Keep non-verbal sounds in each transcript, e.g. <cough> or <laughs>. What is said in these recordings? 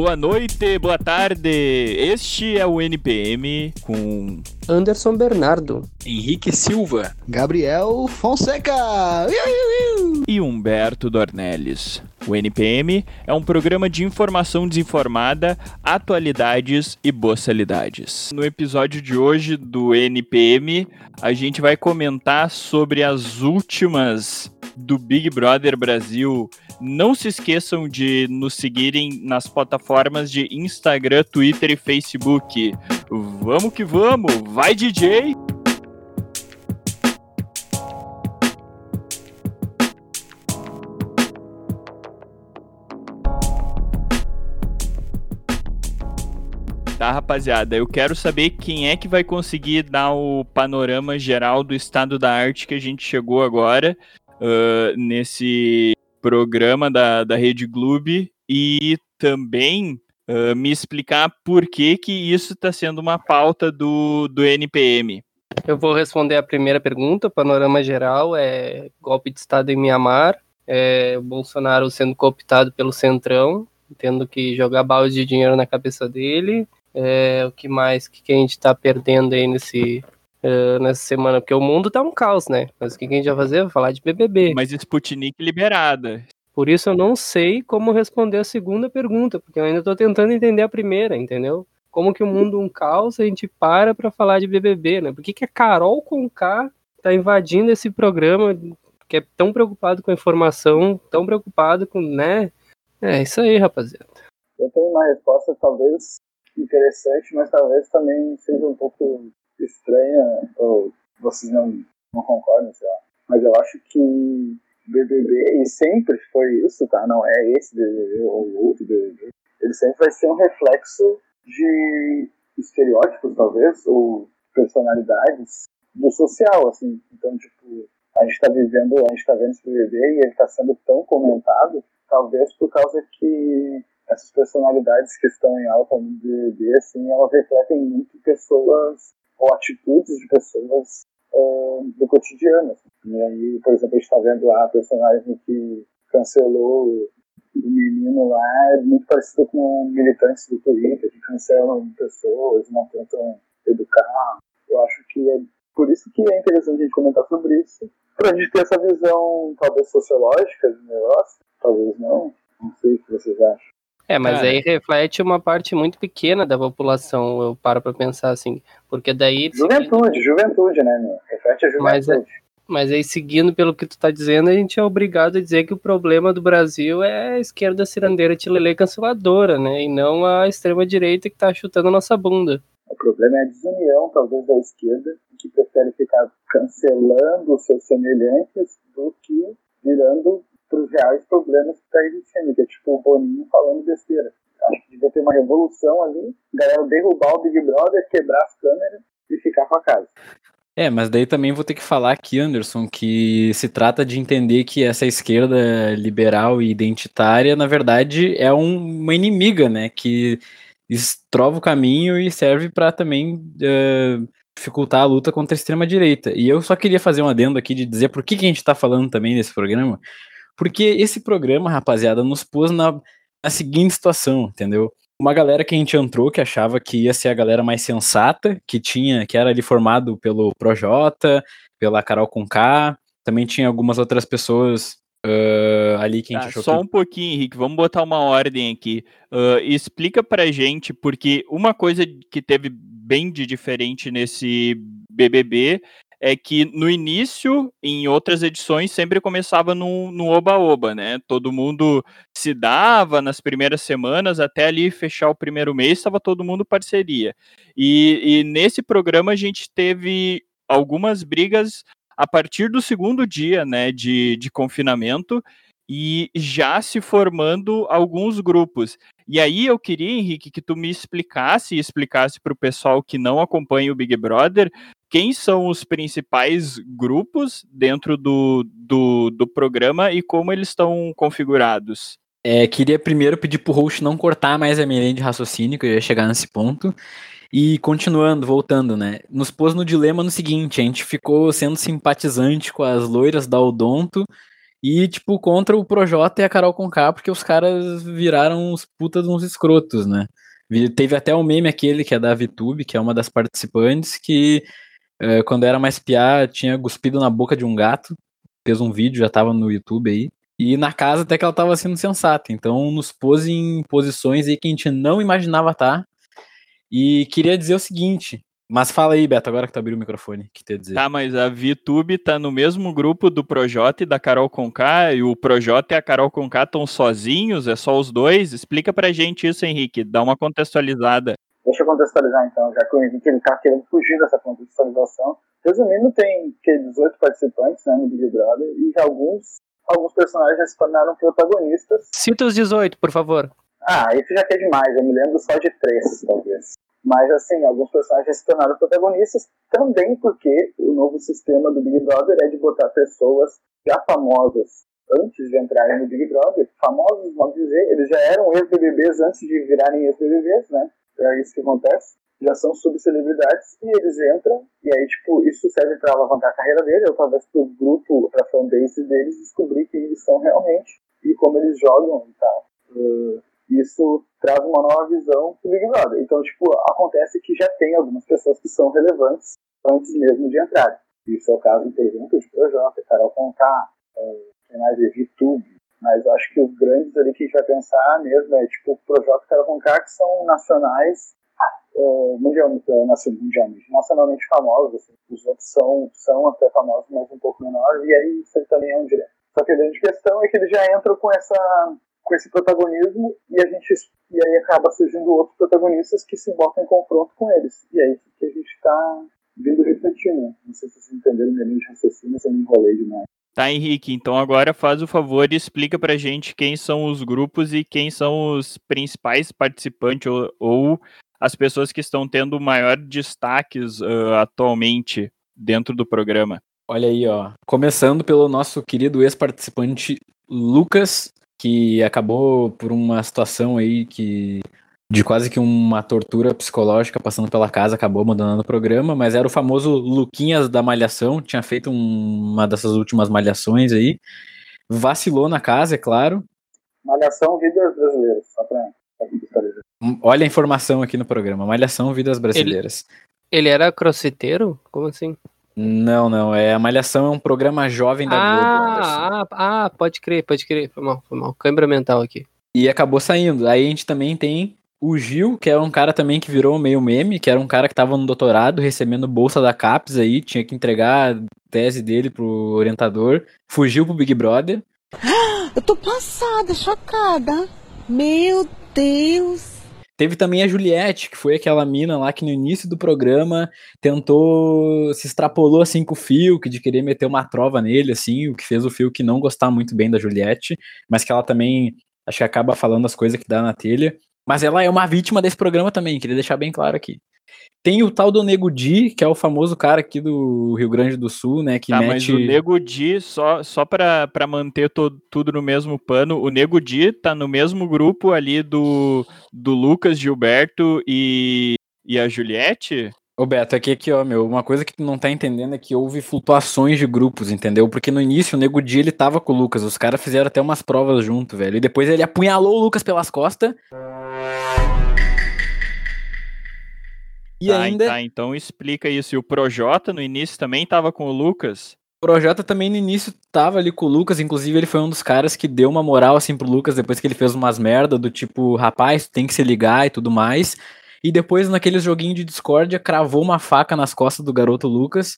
Boa noite, boa tarde. Este é o NPM com Anderson Bernardo, Henrique Silva, Gabriel Fonseca e Humberto Dornelles. O NPM é um programa de informação desinformada, atualidades e boçalidades. No episódio de hoje do NPM, a gente vai comentar sobre as últimas do Big Brother Brasil. Não se esqueçam de nos seguirem nas plataformas de Instagram, Twitter e Facebook. Vamos que vamos! Vai, DJ! Tá, rapaziada, eu quero saber quem é que vai conseguir dar o panorama geral do estado da arte que a gente chegou agora uh, nesse programa da, da Rede Globo e também uh, me explicar por que, que isso está sendo uma pauta do, do NPM. Eu vou responder a primeira pergunta. Panorama geral é golpe de Estado em Mianmar, é Bolsonaro sendo cooptado pelo Centrão, tendo que jogar balde de dinheiro na cabeça dele, é, o que mais que, que a gente está perdendo aí nesse, uh, nessa semana? Porque o mundo tá um caos, né? Mas o que, que a gente vai fazer? Vai falar de BBB. Mas Sputnik liberada. Por isso eu não sei como responder a segunda pergunta, porque eu ainda estou tentando entender a primeira, entendeu? Como que o mundo é um caos, a gente para para falar de BBB, né? Por que, que a Carol Conká tá invadindo esse programa, que é tão preocupado com a informação, tão preocupado com, né? É isso aí, rapaziada. Eu tenho uma resposta, talvez interessante, mas talvez também seja um pouco estranha, ou vocês não, não concordam, sei lá. Mas eu acho que BBB, e sempre foi isso, tá? Não é esse BBB ou outro BBB. Ele sempre vai ser um reflexo de estereótipos, talvez, ou personalidades do social, assim. Então, tipo, a gente tá vivendo, a gente tá vendo esse BBB e ele tá sendo tão comentado, talvez por causa que essas personalidades que estão em alta no BBB, assim, elas refletem muito pessoas ou atitudes de pessoas do cotidiano. Assim. E aí, por exemplo, a gente está vendo a personagem que cancelou o menino lá, é muito parecido com militantes do Twitter, que cancelam pessoas, não tentam educar. Eu acho que é por isso que é interessante a gente comentar sobre isso, para a gente ter essa visão, talvez, sociológica do negócio, talvez não, não sei o que vocês acham. É, mas Cara. aí reflete uma parte muito pequena da população, eu paro pra pensar assim. Porque daí. Juventude, juventude, né, meu? Reflete a juventude. Mas, é, mas aí, seguindo pelo que tu tá dizendo, a gente é obrigado a dizer que o problema do Brasil é a esquerda cirandeira tilelê canceladora, né? E não a extrema-direita que tá chutando a nossa bunda. O problema é a desunião, talvez, da esquerda, que prefere ficar cancelando os seus semelhantes do que virando para os reais problemas que está existindo, que é tipo o Boninho falando besteira. Acho que devia ter uma revolução ali, galera derrubar o Big Brother, quebrar as câmeras e ficar com a casa. É, mas daí também vou ter que falar aqui, Anderson, que se trata de entender que essa esquerda liberal e identitária, na verdade, é um, uma inimiga, né? Que estrova o caminho e serve para também uh, dificultar a luta contra a extrema-direita. E eu só queria fazer um adendo aqui de dizer por que, que a gente está falando também nesse programa, porque esse programa, rapaziada, nos pôs na, na seguinte situação, entendeu? Uma galera que a gente entrou que achava que ia ser a galera mais sensata, que tinha, que era ali formado pelo Projota, pela Carol Conká, também tinha algumas outras pessoas uh, ali que a gente tá, Só que... um pouquinho, Henrique, vamos botar uma ordem aqui. Uh, explica pra gente, porque uma coisa que teve bem de diferente nesse BBB é que no início, em outras edições, sempre começava no oba-oba, né? Todo mundo se dava nas primeiras semanas, até ali fechar o primeiro mês, estava todo mundo parceria. E, e nesse programa a gente teve algumas brigas a partir do segundo dia, né, de, de confinamento, e já se formando alguns grupos. E aí eu queria, Henrique, que tu me explicasse e explicasse para o pessoal que não acompanha o Big Brother quem são os principais grupos dentro do, do, do programa e como eles estão configurados. É, queria primeiro pedir pro host não cortar mais a minha linha de raciocínio, que eu ia chegar nesse ponto. E continuando, voltando, né? Nos pôs no dilema no seguinte: a gente ficou sendo simpatizante com as loiras da Odonto E, tipo, contra o Projota e a Carol Conká, porque os caras viraram uns putas uns escrotos, né? Teve até o um meme aquele que é da VTube, que é uma das participantes, que é, quando era mais piá, tinha cuspido na boca de um gato. Fez um vídeo, já tava no YouTube aí. E na casa até que ela tava sendo sensata. Então nos pôs em posições aí que a gente não imaginava estar. Tá. E queria dizer o seguinte, mas fala aí, Beto, agora que tu abriu o microfone, que te dizer. Tá, mas a VTube tá no mesmo grupo do Projota e da Carol Conká, e o Projota e a Carol Conká estão sozinhos, é só os dois? Explica pra gente isso, Henrique, dá uma contextualizada. Deixa eu contextualizar então, já que o Henrique ele tá querendo fugir dessa contextualização. Resumindo, tem que 18 participantes né, no Big Brother, e alguns, alguns personagens já se tornaram protagonistas. Cita os 18, por favor. Ah, isso já que é demais, eu me lembro só de três, talvez. Mas, assim, alguns personagens se tornaram protagonistas também porque o novo sistema do Big Brother é de botar pessoas já famosas antes de entrarem no Big Brother. Famosos, vamos dizer, eles já eram ex-BBBs antes de virarem ex-BBBs, né? É isso que acontece. Já são subcelebridades e eles entram, e aí, tipo, isso serve para alavancar a carreira deles, ou talvez para o grupo, para a fanbase deles descobrir quem eles são realmente e como eles jogam e tal. Uh, isso traz uma nova visão do Big Brother. Então, tipo, acontece que já tem algumas pessoas que são relevantes antes mesmo de entrar. Isso é o caso, por exemplo, de Projota, Carol Conká, é, quem mais é VTube. Mas acho que os grandes ali que a gente vai pensar mesmo é tipo Projota e Carol Conká, que são nacionais, uh, mundialmente, mundialmente, nacionalmente famosos. Assim. Os outros são, são até famosos, mas um pouco menor, e aí isso também é um direto. Só que a grande questão é que eles já entram com essa com esse protagonismo e a gente e aí acaba surgindo outros protagonistas que se botam em confronto com eles. E é isso que a gente está vindo refletindo. Né? Não sei se vocês entenderam minha linha de raciocínio, se eu me enrolei demais. Tá, Henrique, então agora faz o favor e explica pra gente quem são os grupos e quem são os principais participantes ou, ou as pessoas que estão tendo maior destaques uh, atualmente dentro do programa. Olha aí, ó. Começando pelo nosso querido ex-participante Lucas, que acabou por uma situação aí que de quase que uma tortura psicológica passando pela casa, acabou abandonando o programa, mas era o famoso Luquinhas da Malhação, tinha feito um, uma dessas últimas malhações aí, vacilou na casa, é claro. Malhação Vidas Brasileiras, só pra, hum, Olha a informação aqui no programa, Malhação Vidas Brasileiras. Ele, ele era crossfiteiro? Como assim? Não, não. É a Malhação é um programa jovem da ah, Globo. Ah, ah, pode crer, pode crer. Foi mal, foi mal. Câmera mental aqui. E acabou saindo. Aí a gente também tem o Gil, que é um cara também que virou meio meme, que era um cara que tava no doutorado, recebendo bolsa da CAPES aí, tinha que entregar a tese dele pro orientador, fugiu pro Big Brother. <gasps> Eu tô passada, chocada. Meu Deus. Teve também a Juliette, que foi aquela mina lá que no início do programa tentou, se extrapolou assim com o Fiuk, de querer meter uma trova nele, assim, o que fez o Fiuk não gostar muito bem da Juliette, mas que ela também, acho que acaba falando as coisas que dá na telha. Mas ela é uma vítima desse programa também, queria deixar bem claro aqui. Tem o tal do Nego Di, que é o famoso cara aqui do Rio Grande do Sul, né? Que tá, mete... mas o Nego Di, só, só pra, pra manter to, tudo no mesmo pano, o Nego Di tá no mesmo grupo ali do, do Lucas Gilberto e, e a Juliette? Ô Beto, aqui, aqui, ó, meu, uma coisa que tu não tá entendendo é que houve flutuações de grupos, entendeu? Porque no início o Nego Di, ele tava com o Lucas, os caras fizeram até umas provas junto, velho, e depois ele apunhalou o Lucas pelas costas E tá, ainda. Tá, então explica isso. E o Projota no início também tava com o Lucas? O Projota também no início tava ali com o Lucas, inclusive ele foi um dos caras que deu uma moral assim pro Lucas depois que ele fez umas merda do tipo, rapaz, tem que se ligar e tudo mais. E depois naqueles joguinhos de discórdia cravou uma faca nas costas do garoto Lucas.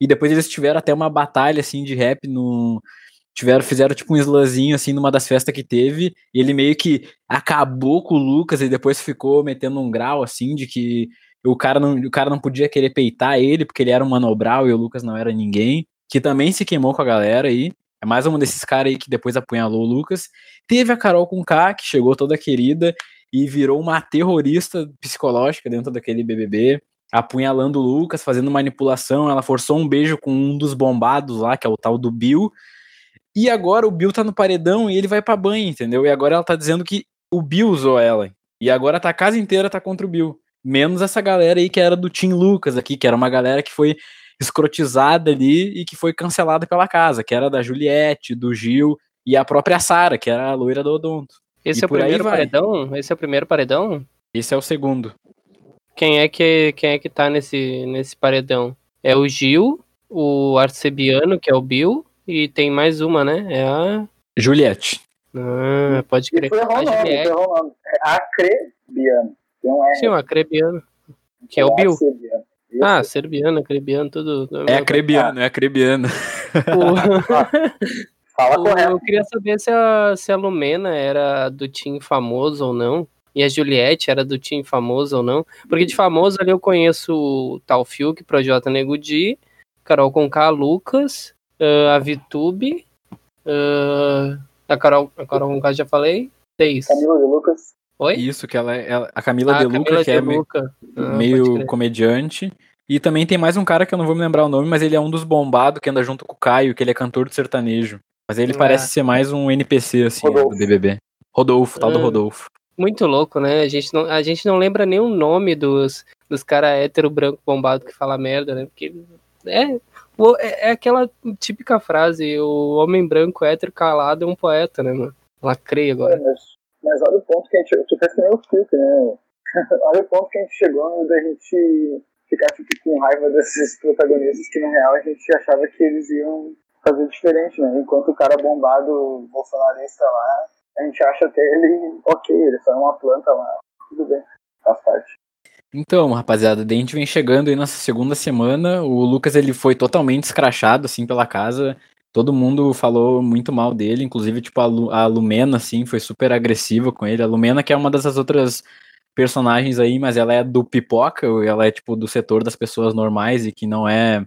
E depois eles tiveram até uma batalha assim de rap no tiveram, fizeram tipo um slanzinho assim numa das festas que teve, e ele meio que acabou com o Lucas e depois ficou metendo um grau assim de que o cara não, o cara não podia querer peitar ele porque ele era um manobral e o Lucas não era ninguém, que também se queimou com a galera aí. É mais um desses caras aí que depois apunhalou o Lucas. Teve a Carol com K, que chegou toda querida e virou uma terrorista psicológica dentro daquele BBB, apunhalando o Lucas, fazendo manipulação. Ela forçou um beijo com um dos bombados lá, que é o tal do Bill, e agora o Bill tá no paredão e ele vai pra banho, entendeu? E agora ela tá dizendo que o Bill usou ela. E agora tá, a casa inteira tá contra o Bill. Menos essa galera aí que era do Tim Lucas aqui, que era uma galera que foi escrotizada ali e que foi cancelada pela casa, que era da Juliette, do Gil e a própria Sara, que era a loira do Odonto. Esse E é o primeiro paredão? Esse é o primeiro paredão? Esse é o segundo. Quem é que, quem é que tá nesse, nesse paredão? É o Gil, o Arcebiano, que é o Bill, e tem mais uma, né? É a. Juliette. Ah, pode E crer. tu errou o A nome, Juliette. o nome. É Acrebiano. Tem um R. Sim, o Acrebiano. Que é o Bill. Acebiano. Isso. Ah, serbiano, acrebiano, tudo. É acrebiano, é acrebiano. O- <laughs> Fala O- correto. eu queria saber se a, se a Lumena era do time famoso ou não. E a Juliette era do time famoso ou não. Porque de famoso ali eu conheço o Tal Fiuk, Projota Nego Di, Carol Conká, Lucas, ah, a Vitube, ah, a Carol, a Carol Conká já falei. Seis. Camila de Lucas. Oi? Isso, que ela é ela- a Camila Ah, De Luca, Camila que é De me- Luca. Ah, meio crer. comediante. E também tem mais um cara que eu não vou me lembrar o nome, mas ele é um dos bombados que anda junto com o Caio, que ele é cantor de sertanejo. Mas ele Ah. parece ser mais um NPC, assim, Rodolfo. do BBB. Rodolfo, tal do Ah. Rodolfo. Muito louco, né? A gente não, a gente não lembra nem o nome dos, dos caras hétero branco bombado que fala merda, né? Porque é, é, é aquela típica frase: o homem branco hétero calado é um poeta, né, mano? Lacrei É, agora. mas, mas olha o ponto que a gente. Tu fez que nem o Fiuk, né? <laughs> olha o ponto que a gente chegou da gente ficar tipo, com raiva desses protagonistas que na real a gente achava que eles iam fazer diferente, né? Enquanto o cara bombado bolsonarista lá, a gente acha até ele ok, ele só é uma planta lá. Tudo bem, faz parte. Então, rapaziada, a gente vem chegando aí nessa segunda semana. O Lucas ele foi totalmente escrachado assim pela casa. Todo mundo falou muito mal dele, inclusive tipo a, Lu- a Lumena assim, foi super agressiva com ele. A Lumena que é uma dessas outras personagens aí, mas ela é do pipoca, ela é tipo do setor das pessoas normais e que não é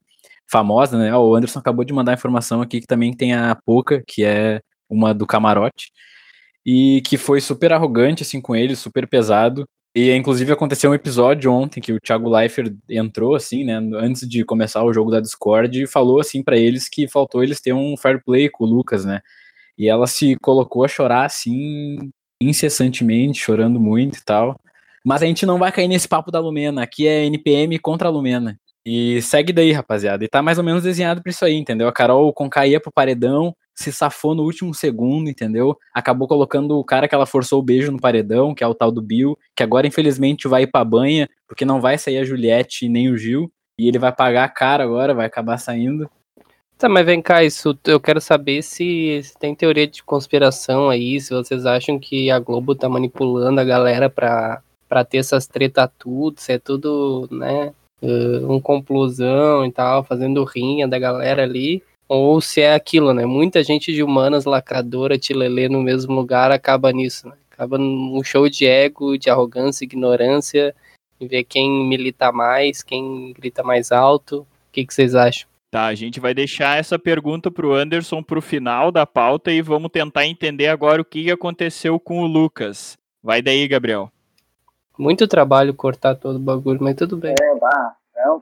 famosa, né? O Anderson acabou de mandar informação aqui que também tem a Poca, que é uma do camarote e que foi super arrogante assim com ele, super pesado. E inclusive aconteceu um episódio ontem que o Thiago Leifert entrou assim, né, antes de começar o jogo da Discord e falou assim pra eles que faltou eles ter um fair play com o Lucas, né? E ela se colocou a chorar assim incessantemente, chorando muito e tal. Mas a gente não vai cair nesse papo da Lumena, aqui é NPM contra a Lumena. E segue daí, rapaziada. E tá mais ou menos desenhado pra isso aí, entendeu? A Carol Conká ia pro paredão, se safou no último segundo, entendeu? Acabou colocando o cara que ela forçou o beijo no paredão, que é o tal do Bill, que agora infelizmente vai ir pra banha, porque não vai sair a Juliette nem o Gil, e ele vai pagar a cara agora, vai acabar saindo. Tá, mas vem cá, isso eu quero saber se, se tem teoria de conspiração aí, se vocês acham que a Globo tá manipulando a galera pra, pra ter essas treta tudo, se é tudo, né, eh, um conclusão e tal, fazendo rinha da galera ali, ou se é aquilo, né, muita gente de humanas, lacradora, tilelê no mesmo lugar acaba nisso, né, acaba num show de ego, de arrogância, ignorância, e ver quem milita mais, quem grita mais alto, o que, que vocês acham? Tá, a gente vai deixar essa pergunta pro Anderson pro final da pauta e vamos tentar entender agora o que aconteceu com o Lucas. Vai daí, Gabriel. Muito trabalho cortar todo o bagulho, mas tudo bem. É, vá. É um,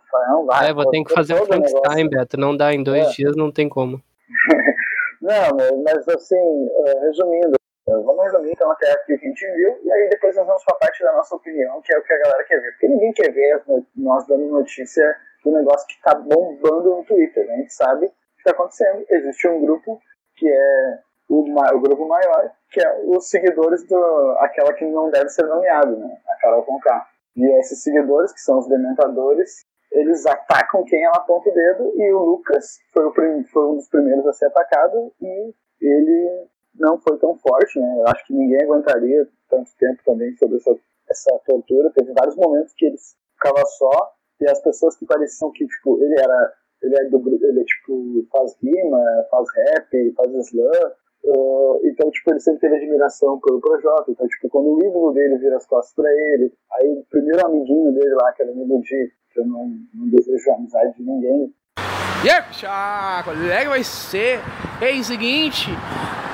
é. É, vou ter que fazer o. Frankenstein, Beto. Não dá, em dois É. dias não tem como. <laughs> Não, mas, assim, eh, resumindo, eh, vamos resumir então até aqui o que a gente viu, e aí depois nós vamos para a parte da nossa opinião, que é o que a galera quer ver. Porque ninguém quer ver nós dando notícia do negócio que tá bombando no Twitter. Né? A gente sabe o que está acontecendo. Existe um grupo que é o, o grupo maior, que é os seguidores do aquela que não deve ser nomeado, né? A Carol Conká. E esses seguidores, que são os dementadores, eles atacam quem ela aponta o dedo e o Lucas foi, o foi um dos primeiros a ser atacado e ele não foi tão forte, né? Eu acho que ninguém aguentaria tanto tempo também sobre essa, essa tortura. Teve vários momentos que ele ficava só e as pessoas que pareciam que, tipo, ele era ele é do ele é, tipo, faz rima, faz rap, faz slam, Uh, então, tipo, ele sempre teve admiração pelo Projota. Então, tipo, quando o ídolo dele vira as costas pra ele, aí o primeiro amiguinho dele lá, que era amigo de, que eu não, não desejo amizade de ninguém, E aí, bicha, qual é vai ser? Ei, seguinte,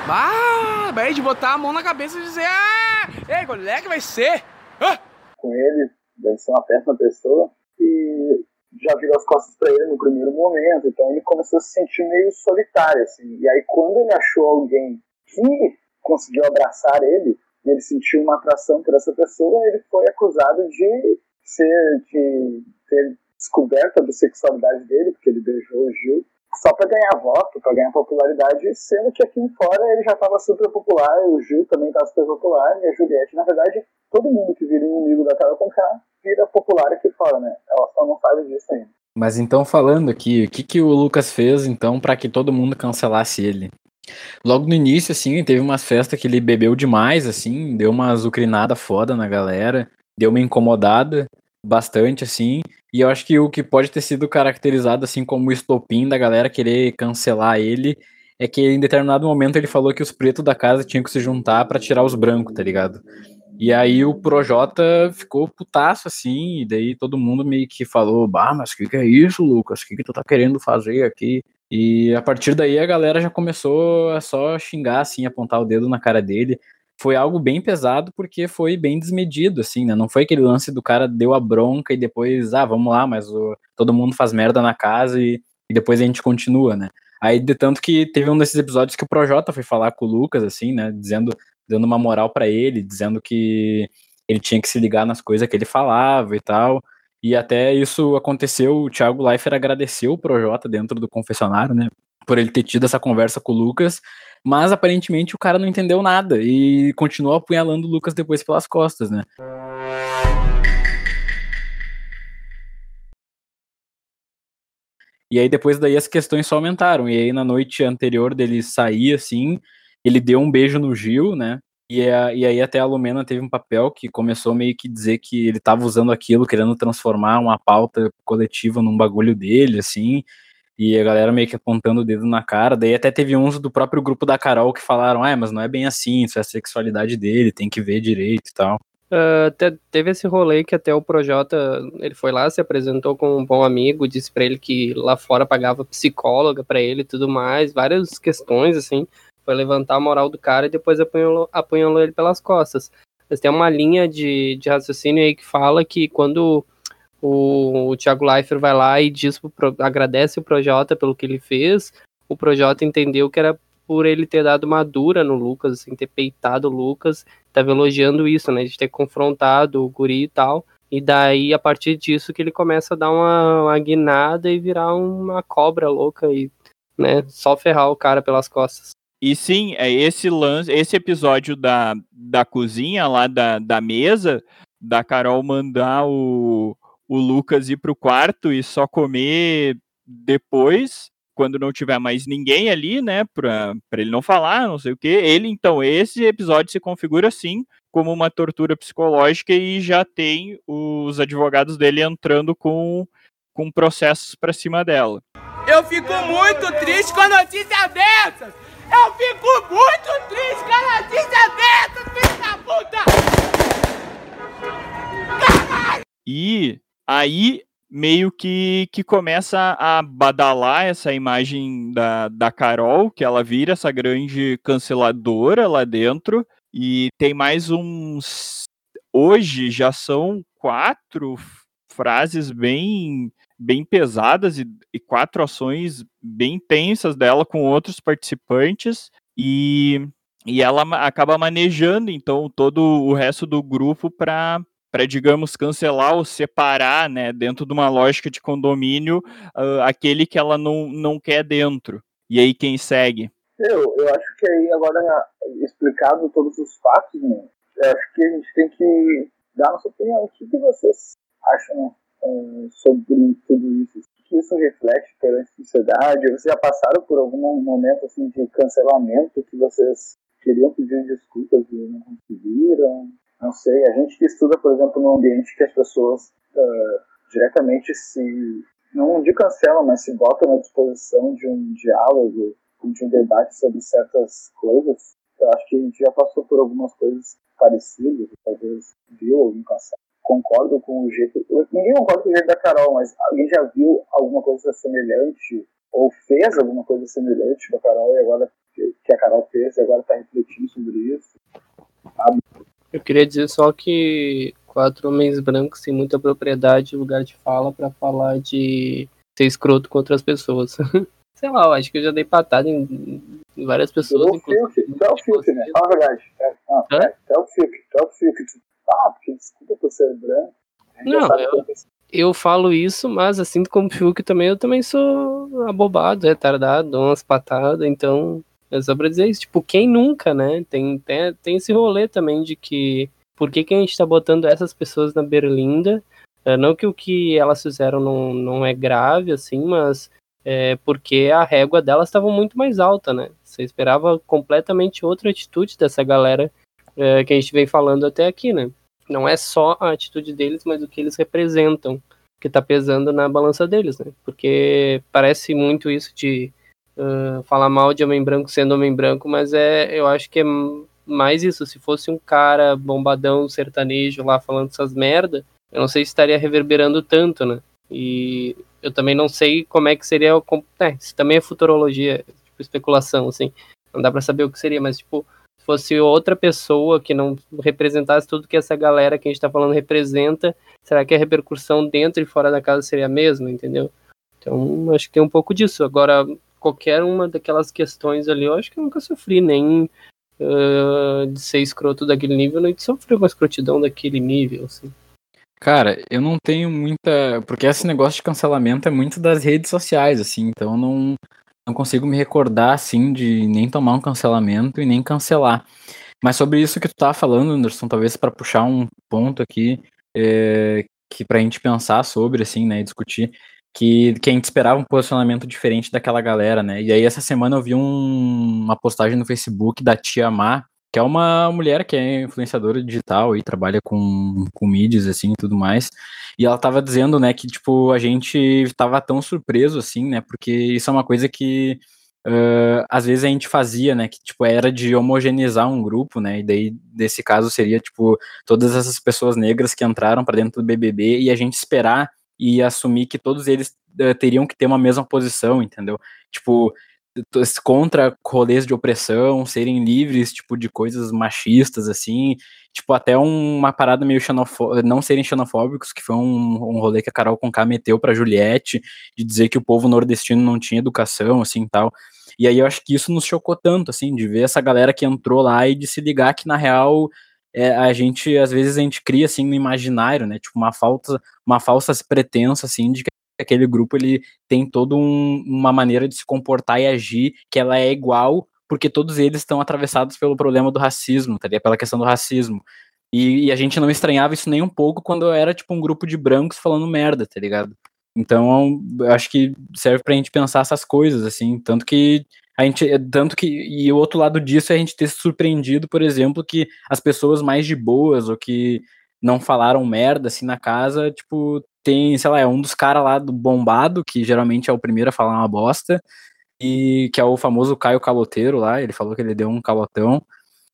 ah, vai de botar a mão na cabeça e dizer, ah, ei, qual é vai ser? Ah! com ele, deve ser uma péssima pessoa, e já virou as costas pra ele no primeiro momento, então ele começou a se sentir meio solitário, assim, e aí quando ele achou alguém que conseguiu abraçar ele, e ele sentiu uma atração por essa pessoa, ele foi acusado de ser, de ter descoberta da sexualidade dele, porque ele beijou o Gil, só para ganhar voto, para ganhar popularidade, sendo que aqui fora ele já estava super popular, o Gil também estava super popular, e a Juliette, na verdade, todo mundo que vira inimigo da Carol Conká vira popular aqui fora, né? Ela só não sabe disso ainda. Mas então, falando aqui, o que, que o Lucas fez, então, para que todo mundo cancelasse ele? Logo no início, assim, teve umas festas que ele bebeu demais, assim, deu uma azucrinada foda na galera, deu uma incomodada bastante, assim, e eu acho que o que pode ter sido caracterizado, assim, como o estopim da galera querer cancelar ele, é que em determinado momento ele falou que os pretos da casa tinham que se juntar para tirar os brancos, tá ligado? E aí o Projota ficou putaço, assim, e daí todo mundo meio que falou, bah, mas o que, que é isso, Lucas? O que, que tu tá querendo fazer aqui? E a partir daí a galera já começou a só xingar, assim, apontar o dedo na cara dele. Foi algo bem pesado porque foi bem desmedido, assim, né? Não foi aquele lance do cara deu a bronca e depois, ah, vamos lá, mas o, todo mundo faz merda na casa e, e depois a gente continua, né? Aí, de tanto que teve um desses episódios que o Projota foi falar com o Lucas, assim, né? Dizendo, dando uma moral para ele, dizendo que ele tinha que se ligar nas coisas que ele falava e tal. E até isso aconteceu, o Thiago Leifert agradeceu o Projota dentro do confessionário, né? Por ele ter tido essa conversa com o Lucas, mas aparentemente o cara não entendeu nada e continuou apunhalando o Lucas depois pelas costas, né? E aí depois daí as questões só aumentaram. E aí na noite anterior dele sair, assim, ele deu um beijo no Gil, né? E, a, e aí até a Lumena teve um papel que começou meio que dizer que ele estava usando aquilo, querendo transformar uma pauta coletiva num bagulho dele, assim, e a galera meio que apontando o dedo na cara. Daí até teve uns do próprio grupo da Carol que falaram, ah, mas não é bem assim, isso é a sexualidade dele, tem que ver direito e tal. Uh, te, teve esse rolê que até o Projota, ele foi lá, se apresentou com um bom amigo, disse para ele que lá fora pagava psicóloga para ele e tudo mais, várias questões, assim, foi levantar a moral do cara e depois apunhalou, apunhalou ele pelas costas. Mas tem uma linha de, de raciocínio aí que fala que quando o, o Thiago Leifert vai lá e diz pro, agradece o Projota pelo que ele fez, o Projota entendeu que era por ele ter dado uma dura no Lucas, assim, ter peitado o Lucas, tava elogiando isso, né, de ter confrontado o guri e tal, e daí, a partir disso, que ele começa a dar uma, uma guinada e virar uma cobra louca e, né, só ferrar o cara pelas costas. E sim, é esse lance, esse episódio da, da cozinha lá da, da mesa, da Carol mandar o, o Lucas ir pro quarto e só comer depois, quando não tiver mais ninguém ali, né, pra, pra ele não falar, não sei o que. Ele, então, esse episódio se configura assim, como uma tortura psicológica e já tem os advogados dele entrando com, com processos para cima dela. Eu fico muito triste com a notícia dessas! Eu fico muito triste com a notícia dessa, filho da puta! Caralho! E aí meio que, que começa a badalar essa imagem da, da Carol, que ela vira essa grande canceladora lá dentro. E tem mais uns. Hoje já são quatro frases bem bem pesadas e, e, quatro ações bem tensas dela com outros participantes e, e ela acaba manejando então todo o resto do grupo para para digamos cancelar ou separar né dentro de uma lógica de condomínio uh, aquele que ela não, não quer dentro e aí quem segue eu, eu acho que aí agora explicado todos os fatos né, eu acho que a gente tem que dar nossa opinião o que, que vocês acham uh, sobre tudo isso? O que isso reflete perante a sociedade? Vocês já passaram por algum momento assim, de cancelamento que vocês queriam pedir desculpas e não conseguiram? Não sei, a gente que estuda, por exemplo, num ambiente que as pessoas uh, diretamente se, não de cancelam, mas se botam à disposição de um diálogo, de um debate sobre certas coisas, eu acho que a gente já passou por algumas coisas parecidas, talvez viu algum passado concordo com o jeito. Ninguém concorda com o jeito da Carol, mas alguém já viu alguma coisa semelhante ou fez alguma coisa semelhante da Carol e agora que a Carol fez e agora está refletindo sobre isso. Sabe? Eu queria dizer só que quatro homens brancos têm muita propriedade e lugar de fala para falar de ser escroto com outras pessoas. <laughs> Sei lá, eu acho que eu já dei patada em, várias pessoas. Tu é o Fiuk, né? Fala a verdade. É, é, é o Fiuk, é o Fiuk. Ah, porque desculpa por ser branco. Não, eu, eu falo isso, mas assim como o Fiuk também, eu também sou abobado, retardado, dou umas patadas, então é só pra dizer isso, tipo, quem nunca, né? Tem, tem, tem esse rolê também de que por que, que a gente tá botando essas pessoas na berlinda? É, não que o que elas fizeram não, não é grave, assim, mas é porque a régua delas estava muito mais alta, né? Você esperava completamente outra atitude dessa galera é, que a gente vem falando até aqui, né? Não é só a atitude deles, mas o que eles representam, que tá pesando na balança deles, né? Porque parece muito isso de uh, falar mal de homem branco sendo homem branco, mas é, eu acho que é mais isso. Se fosse um cara bombadão sertanejo lá falando essas merda, eu não sei se estaria reverberando tanto, né? E eu também não sei como é que seria. É, isso também é futurologia, tipo, especulação, assim. Não dá para saber o que seria, mas, tipo, fosse outra pessoa que não representasse tudo que essa galera que a gente está falando representa, será que a repercussão dentro e fora da casa seria a mesma, entendeu? Então, acho que tem um pouco disso. Agora, qualquer uma daquelas questões ali, eu acho que eu nunca sofri nem uh, de ser escroto daquele nível, nem de sofrer uma escrotidão daquele nível, assim. Cara, eu não tenho muita. Porque esse negócio de cancelamento é muito das redes sociais, assim, então não, não consigo me recordar assim de nem tomar um cancelamento e nem cancelar. Mas sobre isso que tu tá falando, Anderson, talvez para puxar um ponto aqui é, que pra gente pensar sobre, assim, né, e discutir, que, que a gente esperava um posicionamento diferente daquela galera, né? E aí essa semana eu vi um, uma postagem no Facebook da Tia Má, que é uma mulher que é influenciadora digital e trabalha com, com mídias, assim, e tudo mais. E ela tava dizendo, né, que, tipo, a gente tava tão surpreso, assim, né, porque isso é uma coisa que uh, às vezes a gente fazia, né, que, tipo, era de homogeneizar um grupo, né, e daí, desse caso, seria, tipo, todas essas pessoas negras que entraram para dentro do BBB e a gente esperar e assumir que todos eles uh, teriam que ter uma mesma posição, entendeu? Tipo, contra rolês de opressão, serem livres, tipo, de coisas machistas, assim, tipo, até uma parada meio xenofóbica, não serem xenofóbicos, que foi um, um rolê que a Carol Conká meteu pra Juliette, de dizer que o povo nordestino não tinha educação, assim, tal, e aí eu acho que isso nos chocou tanto, assim, de ver essa galera que entrou lá e de se ligar que, na real, é, a gente, às vezes, a gente cria, assim, no imaginário, né, tipo, uma falta, uma falsa pretensa, assim, de que aquele grupo ele tem toda um, uma maneira de se comportar e agir que ela é igual, porque todos eles estão atravessados pelo problema do racismo, tá? Pela questão do racismo. E, e, a gente não estranhava isso nem um pouco quando era tipo um grupo de brancos falando merda, tá ligado? Então, eu acho que serve pra gente pensar essas coisas, assim, tanto que a gente, tanto que, e o outro lado disso é a gente ter se surpreendido, por exemplo, que as pessoas mais de boas, ou que não falaram merda, assim, na casa, tipo, tem, sei lá, é um dos caras lá do bombado, que geralmente é o primeiro a falar uma bosta, e que é o famoso Caio Caloteiro lá, ele falou que ele deu um calotão.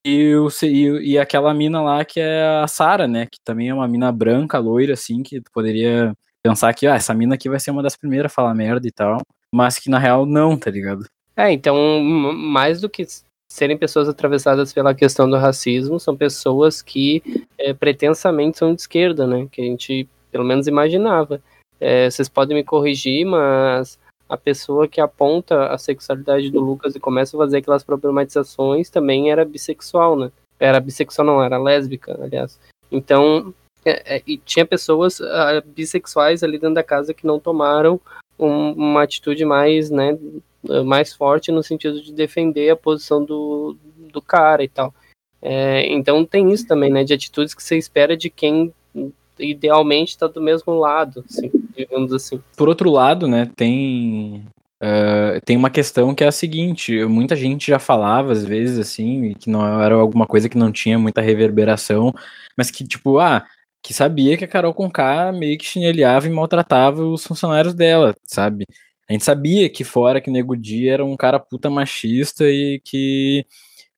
E, o, e, e aquela mina lá que é a Sara, né? Que também é uma mina branca, loira, assim, que tu poderia pensar que, ah, essa mina aqui vai ser uma das primeiras a falar merda e tal. Mas que na real não, tá ligado? É, então, mais do que serem pessoas atravessadas pela questão do racismo, são pessoas que é, pretensamente são de esquerda, né? Que a gente pelo menos imaginava. É, vocês podem me corrigir, mas a pessoa que aponta a sexualidade do Lucas e começa a fazer aquelas problematizações também era bissexual, né? Era bissexual, não, era lésbica, aliás. Então, é, é, e tinha pessoas uh, bissexuais ali dentro da casa que não tomaram um, uma atitude mais, né, mais forte no sentido de defender a posição do, do cara e tal. É, então tem isso também, né, de atitudes que você espera de quem idealmente está do mesmo lado, assim, digamos assim. Por outro lado, né, tem Uh, tem uma questão que é a seguinte: muita gente já falava, às vezes, assim, que não era alguma coisa que não tinha muita reverberação, mas que, tipo, ah, que sabia que a Carol Conká meio que chinelhava e maltratava os funcionários dela, sabe? A gente sabia que fora que Nego Dia era um cara puta machista e que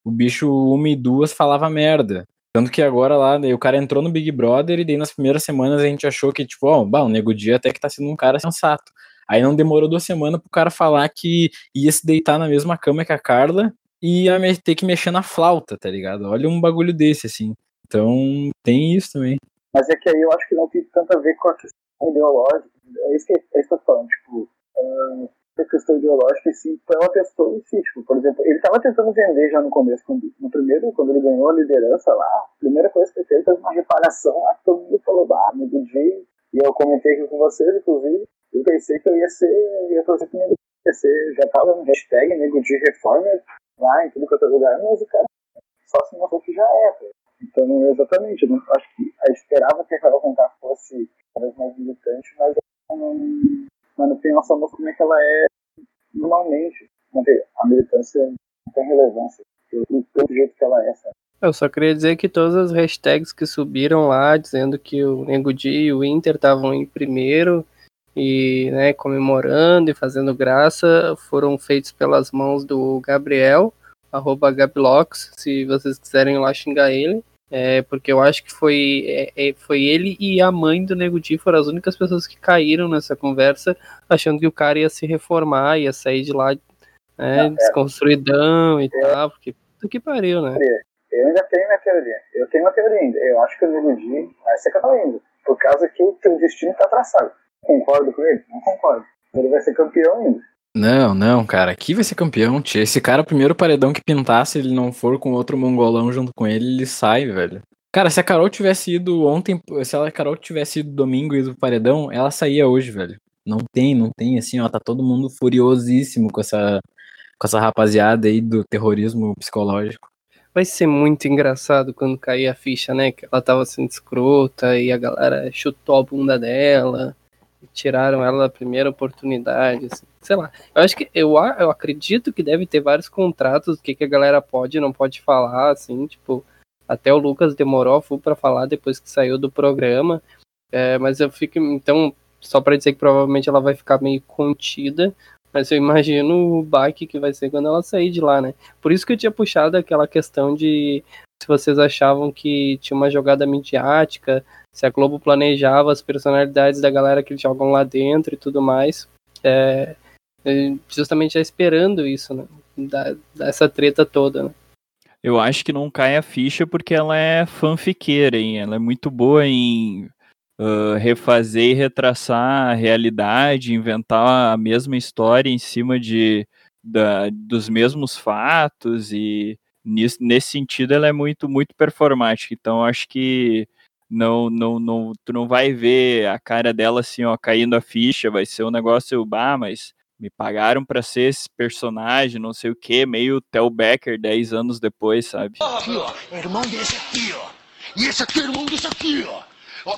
o bicho uma e duas falava merda. Tanto que agora lá, o cara entrou no Big Brother e daí nas primeiras semanas a gente achou que, tipo, ó, oh, o Nego Dia até que tá sendo um cara sensato. Aí não demorou duas semanas pro cara falar que ia se deitar na mesma cama que a Carla e ia ter que mexer na flauta, tá ligado? Olha um bagulho desse, assim. Então, tem isso também. Mas é que aí eu acho que não tem tanto a ver com a questão ideológica. É isso que, é isso que eu tô falando, tipo, uh, a questão ideológica em si foi uma questão em si. Tipo, por exemplo, ele estava tentando vender já no começo, quando, no primeiro, quando ele ganhou a liderança lá, a primeira coisa que ele fez foi uma reparação lá todo mundo falou, ah, no DJ E eu comentei aqui com vocês, inclusive, eu pensei que eu ia ser, ia Nego ia ser, já tava no hashtag Nego de Reformer lá em tudo quanto é lugar, mas o cara só se mostrou que já é, velho. Então, exatamente, eu acho que eu esperava que a Carol Conká fosse cada vez mais militante, mas não, mas não tenho noção de como é que ela é normalmente. A militância não tem relevância pelo jeito que ela é, sabe? Eu só queria dizer que todas as hashtags que subiram lá, dizendo que o Nego Di e o Inter estavam em primeiro e né, comemorando e fazendo graça, foram feitos pelas mãos do Gabriel, arroba se vocês quiserem lá xingar ele. É, porque eu acho que foi, é, é, foi ele e a mãe do Nego Di foram as únicas pessoas que caíram nessa conversa, achando que o cara ia se reformar, ia sair de lá né, Não, desconstruidão e é. tal, porque puta que pariu, né? Eu ainda tenho minha teoria. Eu tenho uma teoria ainda. Eu acho que o Nego Di vai ser campeão ainda. Por causa que o teu destino tá traçado. Concordo com ele? Não concordo. Ele vai ser campeão ainda. Não, não, cara. Aqui vai ser campeão, tia. Esse cara, primeiro paredão que pintar, se ele não for com outro mongolão junto com ele, ele sai, velho. Cara, se a Carol tivesse ido ontem, se a Carol tivesse ido domingo e ido pro paredão, ela saía hoje, velho. Não tem, não tem, assim, ó, tá todo mundo furiosíssimo com essa, com essa rapaziada aí do terrorismo psicológico. Vai ser muito engraçado quando cair a ficha, né? Que ela tava sendo escrota e a galera chutou a bunda dela, tiraram ela da primeira oportunidade, assim. sei lá. Eu acho que eu, eu acredito que deve ter vários contratos do que, que a galera pode e não pode falar, assim, tipo, até o Lucas demorou full para falar depois que saiu do programa. É, mas eu fico, então, só para dizer que provavelmente ela vai ficar meio contida, mas eu imagino o baque que vai ser quando ela sair de lá, né? Por isso que eu tinha puxado aquela questão de se vocês achavam que tinha uma jogada midiática, se a Globo planejava as personalidades da galera que jogam lá dentro e tudo mais. É, é justamente já esperando isso, né? Da, dessa treta toda, né? Eu acho que não cai a ficha porque ela é fanfiqueira, hein? Ela é muito boa em uh, refazer e retraçar a realidade, inventar a mesma história em cima de, da, dos mesmos fatos e nisso, nesse sentido ela é muito muito performática. Então acho que não, não, não, tu não vai ver a cara dela assim, ó, caindo a ficha, vai ser um negócio, bah, mas me pagaram para ser esse personagem, não sei o que, meio Tel Becker 10 anos depois, sabe? Aqui, ó, irmão desse aqui, ó. E esse aqui é irmão desse aqui, ó. ó <laughs>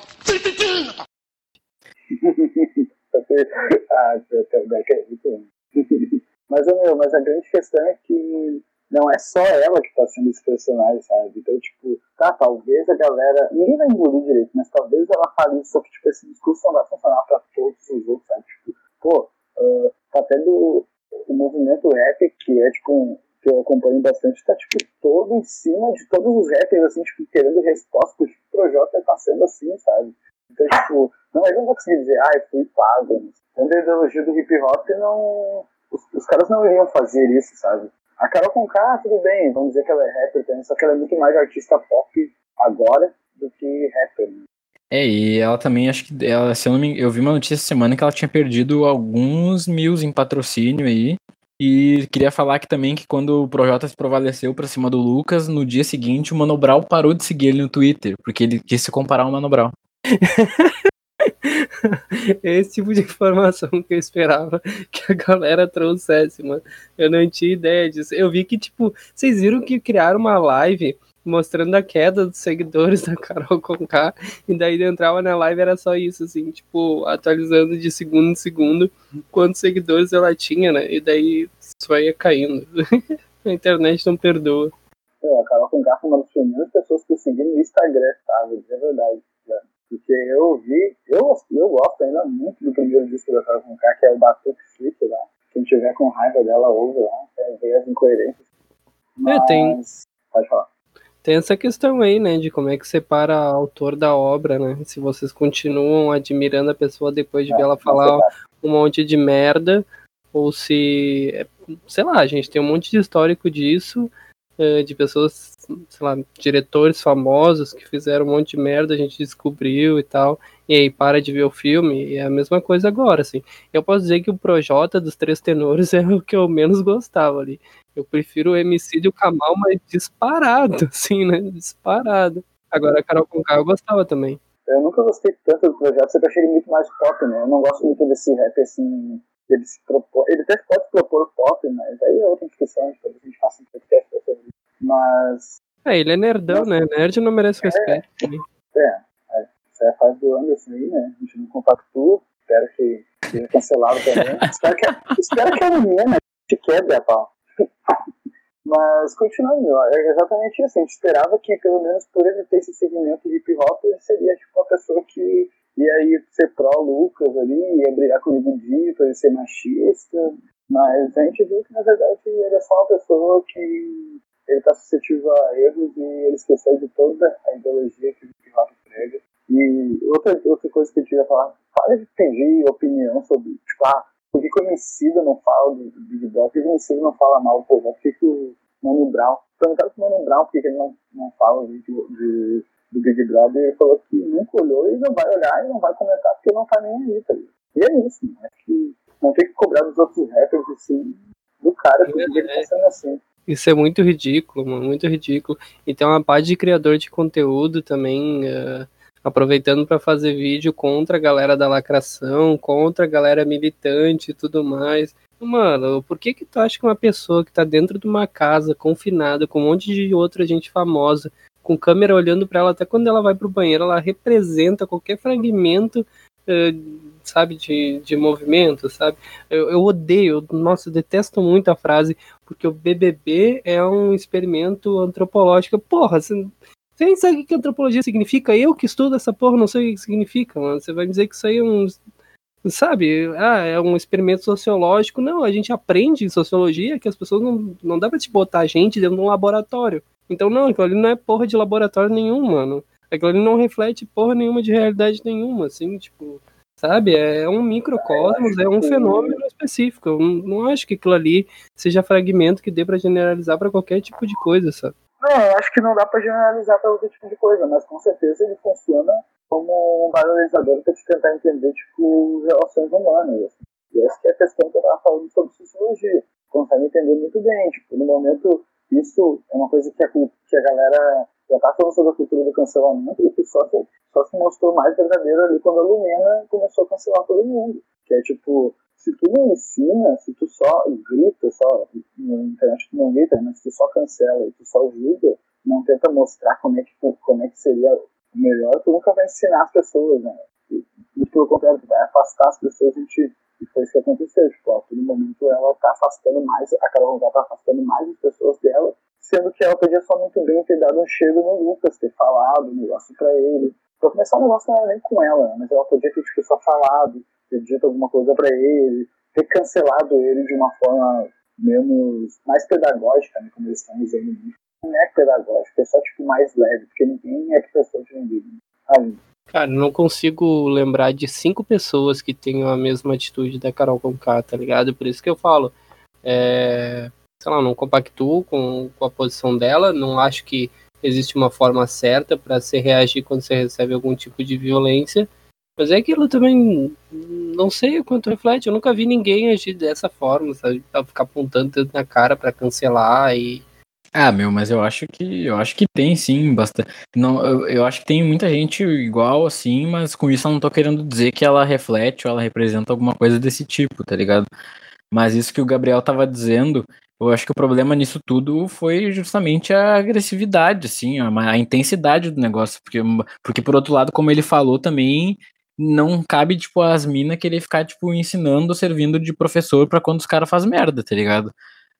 ah, Tel Becker é muito <laughs> mas, meu, mas a grande questão é que não é só ela que tá sendo esse personagem, sabe? Então, tipo, tá, talvez a galera. Ninguém vai engolir direito, mas talvez ela fale isso, só que, tipo, esse discurso não vai funcionar pra todos os outros, sabe? Tipo, pô, uh, tá tendo o movimento rap, que é, tipo, um, que eu acompanho bastante, tá, tipo, todo em cima de todos os rappers, assim, tipo, querendo resposta, porque o Projota tá sendo assim, sabe? Então, tipo, não, ele não vai conseguir dizer, ah, eu fui pago. Dentro da ideologia do hip hop, não. Os, os caras não iriam fazer isso, sabe? A Carol Conká, tudo bem, vamos dizer que ela é rapper também, só que ela é muito mais artista pop agora do que rapper. Né? É, e ela também, acho que ela, se eu não me eu vi uma notícia essa semana que ela tinha perdido alguns mil em patrocínio aí. E queria falar que também que quando o Projota se prevaleceu pra cima do Lucas, no dia seguinte o Mano Brown parou de seguir ele no Twitter, porque ele quis se comparar ao Mano Brown. <laughs> <laughs> Esse tipo de informação que eu esperava que a galera trouxesse, mano. Eu não tinha ideia disso. Eu vi que, tipo, vocês viram que criaram uma live mostrando a queda dos seguidores da Carol Conká, e daí entrava na live era só isso, assim, tipo, atualizando de segundo em segundo quantos seguidores ela tinha, né? E daí só ia caindo. <laughs> a internet não perdoa. É, a Carol Conká foi uma das primeiras pessoas que eu segui no Instagram, tá? É verdade. Porque eu vi, eu, eu gosto ainda muito do primeiro disco da Carol Conká, que é o Batuque Freak lá. Quem tiver com raiva dela, ouve lá, é, ver as incoerências. Mas... É, tem. Pode falar. Tem essa questão aí, né, de como é que separa o autor da obra, né? Se vocês continuam admirando a pessoa depois de é, ver ela falar um monte de merda, ou se, sei lá, a gente tem um monte de histórico disso, de pessoas sei lá, diretores famosos que fizeram um monte de merda, a gente descobriu e tal, e aí para de ver o filme, e é a mesma coisa agora, assim. Eu posso dizer que o Projota dos Três Tenores <laughs> é o que eu menos gostava ali. Eu prefiro o MC e o Kamal, mas disparado, <laughs> assim, né? Disparado. Agora a Carol Conká eu gostava também. eu nunca gostei tanto do projeto, sempre achei ele muito mais pop, né? Eu não gosto muito desse rap assim. Ele se propor, ele até pode propor pop, mas aí é outra discussão, talvez a gente faça um podcast sobre isso. Mas. É, ele é nerdão, né? Nerd não merece respeito. É, é, essa é a fase do Anderson aí, né? A gente não compactua, espero que seja cancelado também. <laughs> espero que, espero que a menina te quebre a pau. Mas continuando, meu, é exatamente isso. A gente esperava que, pelo menos por ele ter esse segmento de hip hop, ele seria tipo uma pessoa que ia ir ser pró-Lucas ali, ia brigar com o Ligo pra ser machista. Mas a gente viu que, na verdade, ele é só uma pessoa que ele tá suscetível a erros e ele esqueceu de toda a ideologia que o hip hop prega. E outra, outra coisa que eu queria falar, para de pedir opinião sobre, tipo, ah, por que, que o Emicida não fala do, Big Brother? Por que, o Emicida não fala mal do? Por que, que o Mano Brown... Perguntaram pro Mano Brown por que, que ele não, não fala de, de, do Big Brother ele falou que nunca olhou e não vai olhar e não vai comentar porque não tá nem aí, tá ligado? E é isso, né? que não tem que cobrar dos outros rappers assim, do cara que ele tá sendo assim. Isso é muito ridículo, mano, muito ridículo. E tem uma parte de criador de conteúdo também, uh, aproveitando para fazer vídeo contra a galera da lacração, contra a galera militante e tudo mais. Mano, por que que tu acha que uma pessoa que tá dentro de uma casa, confinada, com um monte de outra gente famosa, com câmera olhando para ela até quando ela vai pro banheiro, ela representa qualquer fragmento, uh, sabe, de, de movimento, sabe? Eu, eu odeio, nossa, eu detesto muito a frase, porque o BBB é um experimento antropológico. Porra, você, você nem sabe o que antropologia significa? Eu que estudo essa porra não sei o que significa, mano. Você vai dizer que isso aí é um. Sabe? Ah, é um experimento sociológico. Não, a gente aprende em sociologia que as pessoas não, não dá pra te botar a gente dentro de um laboratório. Então, não, aquilo ali não é porra de laboratório nenhum, mano. Aquilo ali não reflete porra nenhuma de realidade nenhuma, assim, tipo sabe? É um microcosmos, é um fenômeno específico. Eu não acho que aquilo ali seja fragmento que dê para generalizar para qualquer tipo de coisa, sabe? Não, eu acho que não dá para generalizar para qualquer tipo de coisa, mas com certeza ele funciona como um banalizador para te tentar entender, tipo, relações humanas. Assim. E essa é a questão que eu estava falando sobre sociologia. Consegue entender muito bem, tipo, no momento, isso é uma coisa que a, que a galera já está falando sobre a cultura do cancelamento e que só se, só se mostrou mais verdadeiro ali quando a Lumena começou a cancelar todo mundo. Que é tipo, se tu não ensina, se tu só grita, só na internet tu não grita, mas se tu só cancela e tu só julga, não tenta mostrar como é que, como é que seria melhor, tu nunca vai ensinar as pessoas, né? E, pelo contrário, tu vai afastar as pessoas e te e foi isso que aconteceu. Tipo, a todo momento ela tá afastando mais, a Carol Conká tá afastando mais as pessoas dela sendo que ela podia só muito bem ter dado um cheiro no Lucas, ter falado um negócio pra ele. Pra começar, o negócio não era nem com ela, né? mas ela podia ter tipo, só falado, ter dito alguma coisa pra ele, ter cancelado ele de uma forma menos, mais pedagógica, né, como eles estão dizendo. Não é pedagógico, é só tipo mais leve, porque ninguém é pessoa de ninguém. Sabe? Cara, não consigo lembrar de cinco pessoas que tenham a mesma atitude da Carol Conká, tá ligado? Por isso que eu falo. É sei lá, não compactuo com, com a posição dela, não acho que existe uma forma certa para se reagir quando você recebe algum tipo de violência. Mas é aquilo também, não sei o quanto reflete. Eu nunca vi ninguém agir dessa forma, sabe? Ficar apontando dedo na cara para cancelar e. Ah, meu, mas eu acho que eu acho que tem sim, bastante. Não, eu, eu acho que tem muita gente igual assim, mas com isso eu não tô querendo dizer que ela reflete ou ela representa alguma coisa desse tipo, tá ligado? Mas isso que o Gabriel tava dizendo, eu acho que o problema nisso tudo foi justamente a agressividade, assim, a, a intensidade do negócio. Porque, porque, por outro lado, como ele falou também, não cabe, tipo, as minas querer ficar, tipo, ensinando, servindo de professor para quando os caras fazem merda, tá ligado?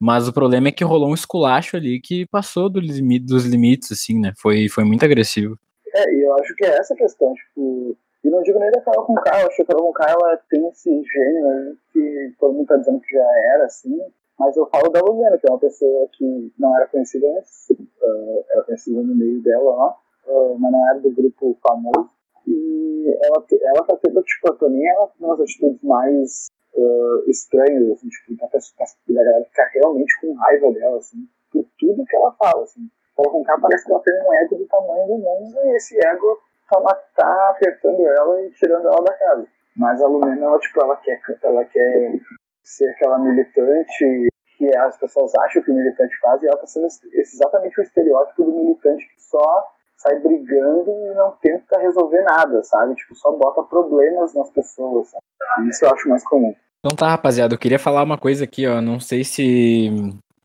Mas o problema é que rolou um esculacho ali que passou do limite, dos limites, assim, né? Foi, foi muito agressivo. É, e eu acho que é essa questão, tipo, e não digo nem da Carol com K, eu acho que a Carol com ela tem esse gênio aí que todo mundo tá dizendo que já era, assim, mas eu falo da Lumena, que é uma pessoa que não era conhecida antes, uh, era conhecida no meio dela lá, uh, mas não era do grupo famoso. E ela, ela tá tendo, tipo, a Toninha, ela tem umas atitudes mais uh, estranhas, assim, tipo, da pessoa, a galera ficar realmente com raiva dela, assim, por tudo que ela fala, assim. Ela com cá parece que ela tem um ego do tamanho do mundo e esse ego tá, tá apertando ela e tirando ela da casa. Mas a Lumena, ela, tipo, ela quer, ela quer ser aquela militante que as pessoas acham que o militante faz, e ela está sendo exatamente o estereótipo do militante que só sai brigando e não tenta resolver nada, sabe? Tipo, só bota problemas nas pessoas. Sabe? Isso eu acho mais comum. Então tá, rapaziada, eu queria falar uma coisa aqui, ó. Não sei se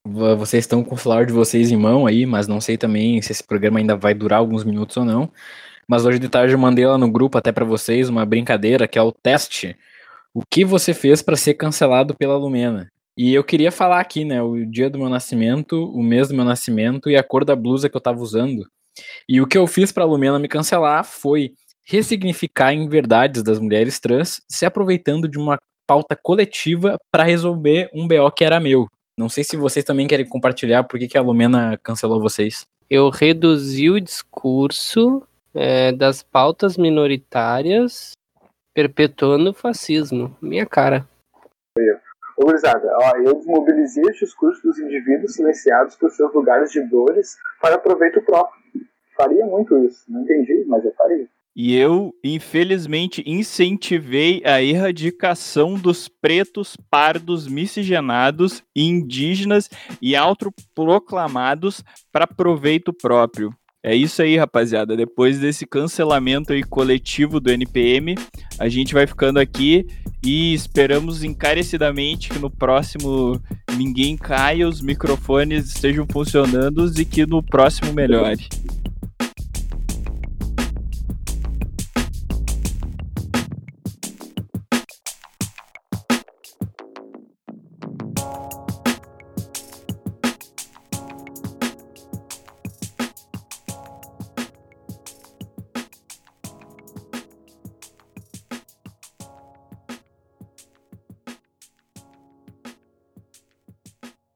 vocês estão com o celular de vocês em mão aí, mas não sei também se esse programa ainda vai durar alguns minutos ou não. Mas hoje de tarde eu mandei lá no grupo até para vocês uma brincadeira que é o teste. O que você fez para ser cancelado pela Lumena? E eu queria falar aqui, né, o dia do meu nascimento, o mês do meu nascimento e a cor da blusa que eu tava usando. E o que eu fiz pra Lumena me cancelar foi ressignificar em verdades das mulheres trans, se aproveitando de uma pauta coletiva para resolver um BO que era meu. Não sei se vocês também querem compartilhar por que, que a Lumena cancelou vocês. Eu reduzi o discurso é, das pautas minoritárias perpetuando o fascismo. Minha cara. Ô, gurizada, ó, eu desmobilizei os discursos dos indivíduos silenciados por seus lugares de dores para proveito próprio. Faria muito isso. Não entendi, mas eu faria. E eu, infelizmente, incentivei a erradicação dos pretos, pardos, miscigenados, indígenas e autoproclamados para proveito próprio. É isso aí, rapaziada. Depois desse cancelamento aí coletivo do NPM, a gente vai ficando aqui e esperamos encarecidamente que no próximo ninguém caia, os microfones estejam funcionando e que no próximo melhore.